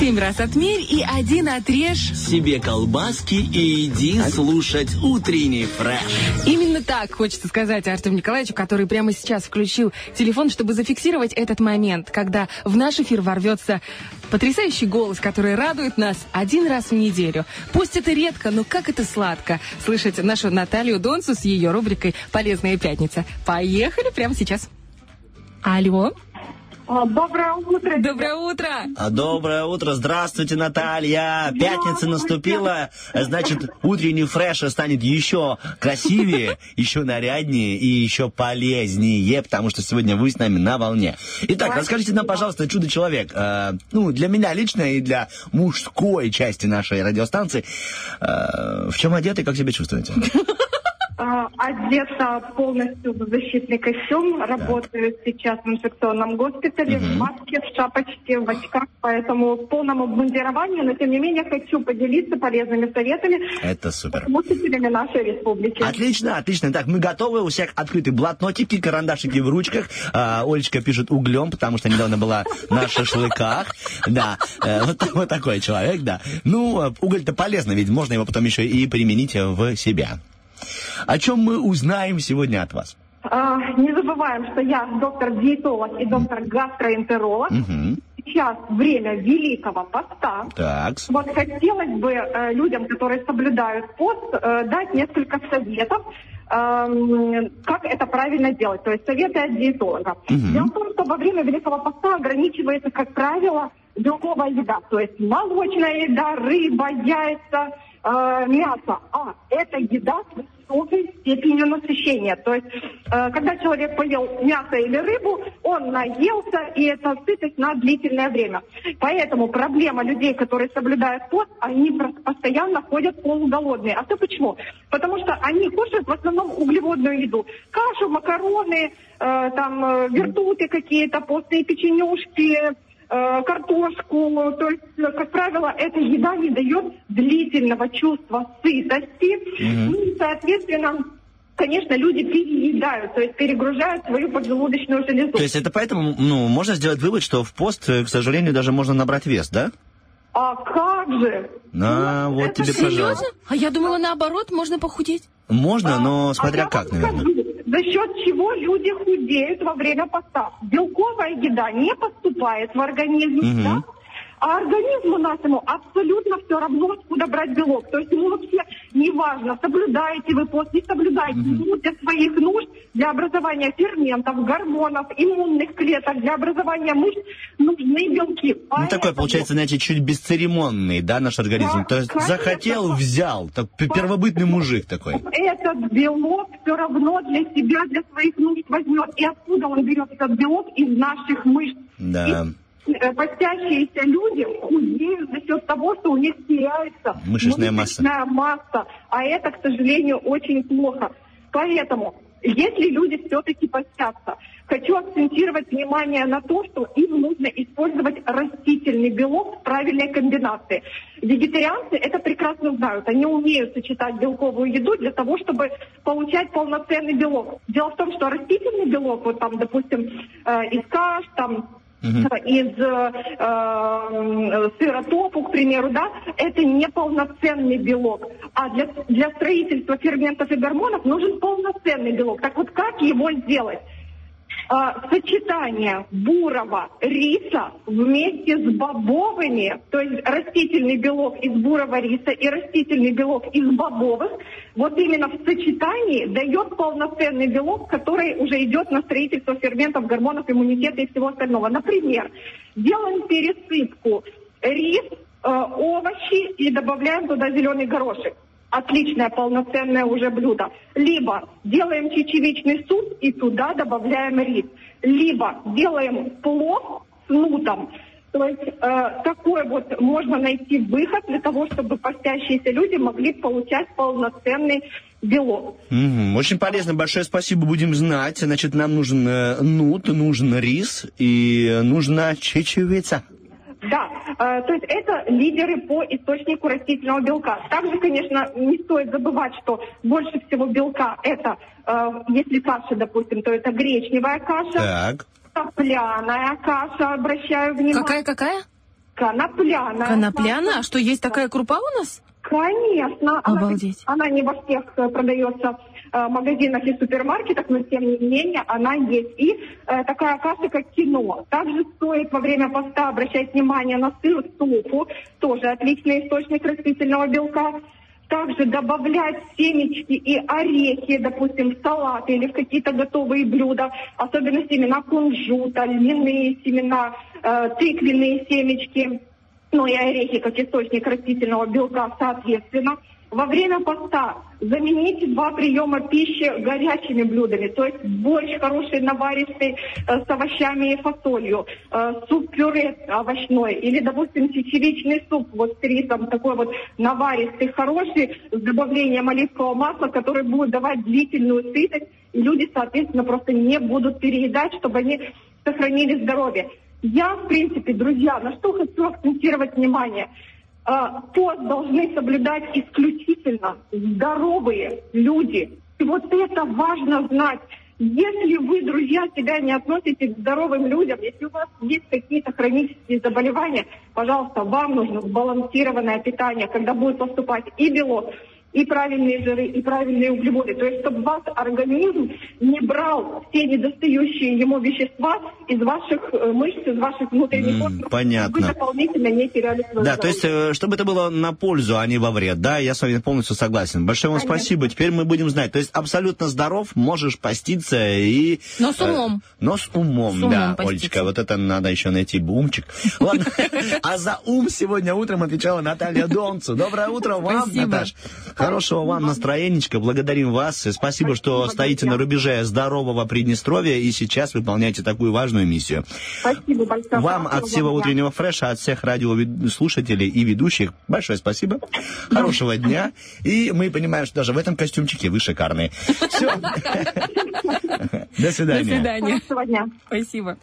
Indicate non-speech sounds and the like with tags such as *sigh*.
Семь раз отмерь и один отрежь. Себе колбаски и иди слушать утренний фреш. Именно так хочется сказать Артему Николаевичу, который прямо сейчас включил телефон, чтобы зафиксировать этот момент, когда в наш эфир ворвется потрясающий голос, который радует нас один раз в неделю. Пусть это редко, но как это сладко слышать нашу Наталью Донцу с ее рубрикой «Полезная пятница». Поехали прямо сейчас. Алло. А, Доброе утро. Доброе утро. А, Доброе утро, здравствуйте, Наталья. Пятница наступила, значит, утренний фреш станет еще красивее, еще наряднее и еще полезнее, потому что сегодня вы с нами на волне. Итак, расскажите нам, пожалуйста, чудо-человек, э, ну, для меня лично и для мужской части нашей радиостанции, э, в чем одеты, как себя чувствуете? *laughs* А, Одета полностью в защитный костюм. Работаю сейчас в инфекционном госпитале в маске, в шапочке, в очках, поэтому в полном обмундировании, но тем не менее хочу поделиться полезными советами Это супер. с слушателями нашей республики. Отлично, отлично. Так, мы готовы. У всех открыты блокнотики, карандашики в ручках. А, Олечка пишет углем, потому что недавно была на шашлыках. Да, э, вот, вот такой человек, да. Ну, э, уголь-то полезно, ведь можно его потом еще и применить в себя. О чем мы узнаем сегодня от вас? А, не забываем, что я доктор-диетолог и доктор-гастроэнтеролог. Мгм. Сейчас время Великого Поста. Так. Вот хотелось бы э, людям, которые соблюдают пост, э, дать несколько советов, эм, как это правильно делать. То есть советы от диетолога. Дело в том, что во время Великого Поста ограничивается, как правило, белковая еда. То есть молочная еда, рыба, яйца, э, мясо. А это еда с высокой степенью насыщения. То есть, э, когда человек поел мясо или рыбу, он наелся, и это сытость на длительное время. Поэтому проблема людей, которые соблюдают пост, они постоянно ходят полуголодные. А то почему? Потому что они кушают в основном углеводную еду. Кашу, макароны, э, там, э, вертуты какие-то, постные печенюшки, картошку. То есть, э, как правило, эта еда не дает длительного чувства сытости. Ну и, соответственно, конечно, люди переедают, то есть перегружают свою поджелудочную железу. То есть это поэтому, ну, можно сделать вывод, что в пост, э, к сожалению, даже можно набрать вес, да? А как же? На, вот это тебе, серьезно? пожалуйста. А я думала, наоборот, можно похудеть. Можно, но А смотря я как, наверное. скажу, За счет чего люди худеют во время поста? Белковая еда не поступает в организм, Мгм. да? А организму нашему абсолютно все равно, откуда брать белок. То есть ему вообще неважно, соблюдаете вы пост, не соблюдаете. Ему для своих нужд, для образования ферментов, гормонов, иммунных клеток, для образования мышц нужны белки. Ну, такой, Поэтому- получается, знаете, чуть бесцеремонный, да, наш организм. Да, То есть конечно. захотел, взял. Так, первобытный мужик такой. этот белок все равно для себя, для своих нужд возьмет. И откуда он берет этот белок? Из наших мышц. Да. И, постящиеся люди худеют за счет того, что у них теряется Мышечная масса. мышечная масса. А это, к сожалению, очень плохо. Поэтому, если люди все-таки постятся, хочу акцентировать внимание на то, что им нужно использовать растительный белок в правильной комбинации. Вегетарианцы это прекрасно знают. Они умеют сочетать белковую еду для того, чтобы получать полноценный белок. Дело в том, что растительный белок, вот там, допустим, э, из каш, там, из э, э, сыра топу, к примеру, да, это не полноценный белок. А для, для строительства ферментов и гормонов нужен полноценный белок. Так вот, как его сделать? А, сочетание бурого риса вместе с бобовыми, то есть растительный белок из бурого риса и растительный белок из бобовых, вот именно в сочетании дает полноценный белок, который уже идет на строительство ферментов, гормонов, иммунитета и всего остального. Например, делаем пересыпку рис, э, овощи и добавляем туда зеленый горошек отличное полноценное уже блюдо. Либо делаем чечевичный суп и туда добавляем рис. Либо делаем плов с нутом. То есть э, такой вот можно найти выход для того, чтобы постящиеся люди могли получать полноценный белок. Мгм. Очень полезно, большое спасибо, будем знать. Значит, нам нужен э, нут, нужен рис и нужна чечевица. Да, э, то есть это лидеры по источнику растительного белка. Также, конечно, не стоит забывать, что больше всего белка это, э, если каша, допустим, то это гречневая каша, Так. Топляная каша, обращаю внимание. Какая-какая? Конопляная. Конопляная? А что, есть такая крупа у нас? Конечно. Обалдеть. Она, она не во всех э, продается э, магазинах и супермаркетах, но тем не менее она есть. И э, такая каша, как кино. Также стоит во время поста обращать внимание на сыр суфу, тоже отличный источник растительного белка. Также добавлять семечки и орехи, допустим, в салат или в какие-то готовые блюда, особенно семена кунжута, льняные семена, э, тыквенные семечки ну и орехи как источник растительного белка соответственно. Во время поста замените два приема пищи горячими блюдами, то есть борщ хороший, наваристый, э, с овощами и фасолью, э, суп-пюре овощной, или, допустим, чечевичный суп вот с рисом, такой вот наваристый, хороший, с добавлением оливкового масла, который будет давать длительную сытость, и люди, соответственно, просто не будут переедать, чтобы они сохранили здоровье. Я, в принципе, друзья, на что хочу акцентировать внимание. А, пост должны соблюдать исключительно здоровые люди. И вот это важно знать. Если вы, друзья, себя не относите к здоровым людям, если у вас есть какие-то хронические заболевания, пожалуйста, вам нужно сбалансированное питание, когда будет поступать и белок, и правильные жиры, и правильные углеводы. То есть, чтобы ваш организм не брал все недостающие ему вещества из ваших э, мышц, из ваших внутренних органов. Понятно. Вы дополнительно не теряли свое Да, то есть, э, чтобы это было на пользу, а не во вред. Да, я с вами полностью согласен. Большое вам Конечно. спасибо. Теперь мы будем знать. То есть, абсолютно здоров, можешь поститься и... Но с умом. Э, но с умом, С умом да, поститься. Олечка. Вот это надо еще найти умчик. Ладно. *laughs* А за ум сегодня утром отвечала Наталья Донцу. Доброе утро вам. Наташ. Хорошего вам настроенечка. Благодарим вас. И Спасибо, что стоите на рубеже здорового Приднестровья и сейчас выполняете такую важную миссию. Спасибо большое. Вам от всего утреннего фреша, от всех радиослушателей и ведущих большое спасибо. Хорошего дня. И мы понимаем, что даже в этом костюмчике вы шикарные. Все. До *laughs* До свидания. свидания. Хорошего дня. Спасибо.